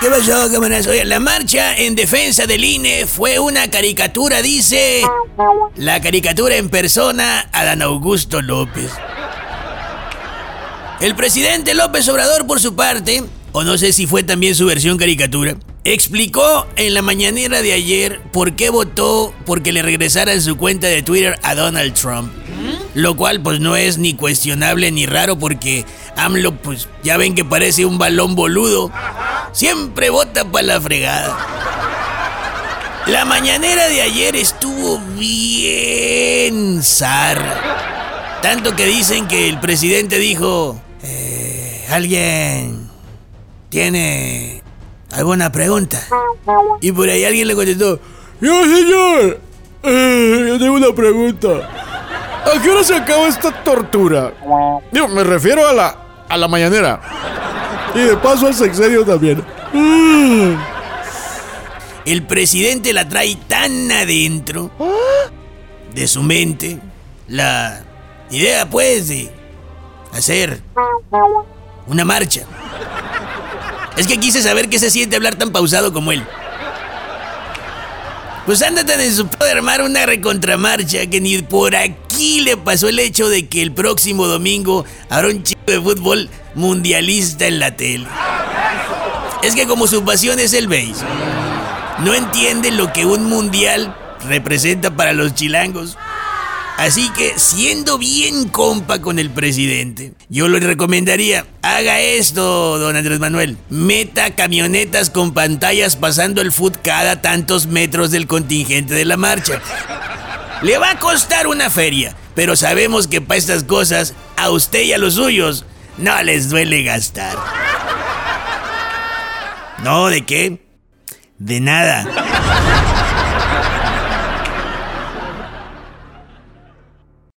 ¿Qué pasó, camaradas? Oye, la marcha en defensa del INE fue una caricatura, dice. La caricatura en persona, Adán Augusto López. El presidente López Obrador, por su parte, o no sé si fue también su versión caricatura, explicó en la mañanera de ayer por qué votó porque le regresara en su cuenta de Twitter a Donald Trump. Lo cual pues no es ni cuestionable ni raro porque AMLO pues ya ven que parece un balón boludo. Siempre vota para la fregada. La mañanera de ayer estuvo bien zar. Tanto que dicen que el presidente dijo, eh, alguien tiene alguna pregunta. Y por ahí alguien le contestó, yo señor, eh, yo tengo una pregunta. ¿A qué hora se acaba esta tortura? Digo, me refiero a la, a la mañanera. Y de paso al sexenio también. El presidente la trae tan adentro de su mente la idea, pues, de hacer una marcha. Es que quise saber qué se siente hablar tan pausado como él. Pues anda tan en su de armar una recontramarcha que ni por aquí le pasó el hecho de que el próximo domingo habrá un chico de fútbol mundialista en la tele. Es que como su pasión es el béisbol, no entiende lo que un mundial representa para los chilangos. Así que, siendo bien compa con el presidente, yo le recomendaría, haga esto, don Andrés Manuel. Meta camionetas con pantallas pasando el foot cada tantos metros del contingente de la marcha. Le va a costar una feria, pero sabemos que para estas cosas, a usted y a los suyos, no les duele gastar. No, ¿de qué? De nada.